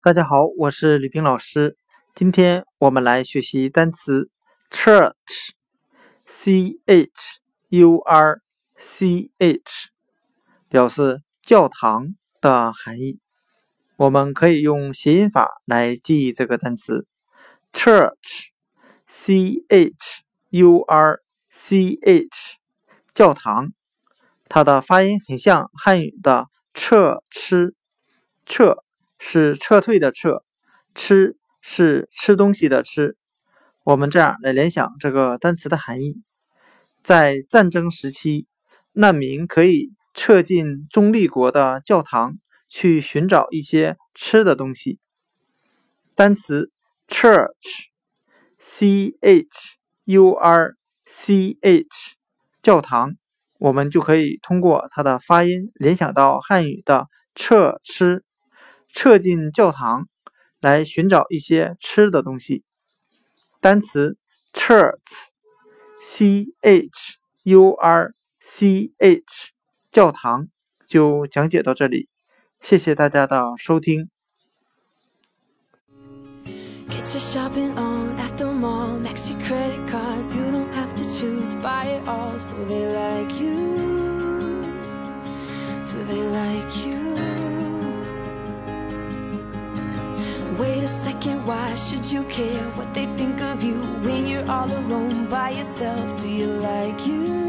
大家好，我是李冰老师。今天我们来学习单词 church，c h u r c h，表示教堂的含义。我们可以用谐音法来记忆这个单词 church，c h u r c h，教堂。它的发音很像汉语的撤吃，撤是撤退的撤，吃是吃东西的吃。我们这样来联想这个单词的含义：在战争时期，难民可以撤进中立国的教堂，去寻找一些吃的东西。单词 church，c h u r c h，教堂。我们就可以通过它的发音联想到汉语的“撤吃”，撤进教堂来寻找一些吃的东西。单词 “church”，c h u r c h，教堂就讲解到这里，谢谢大家的收听。Wait a second why should you care what they think of you when you're all alone by yourself? Do you like you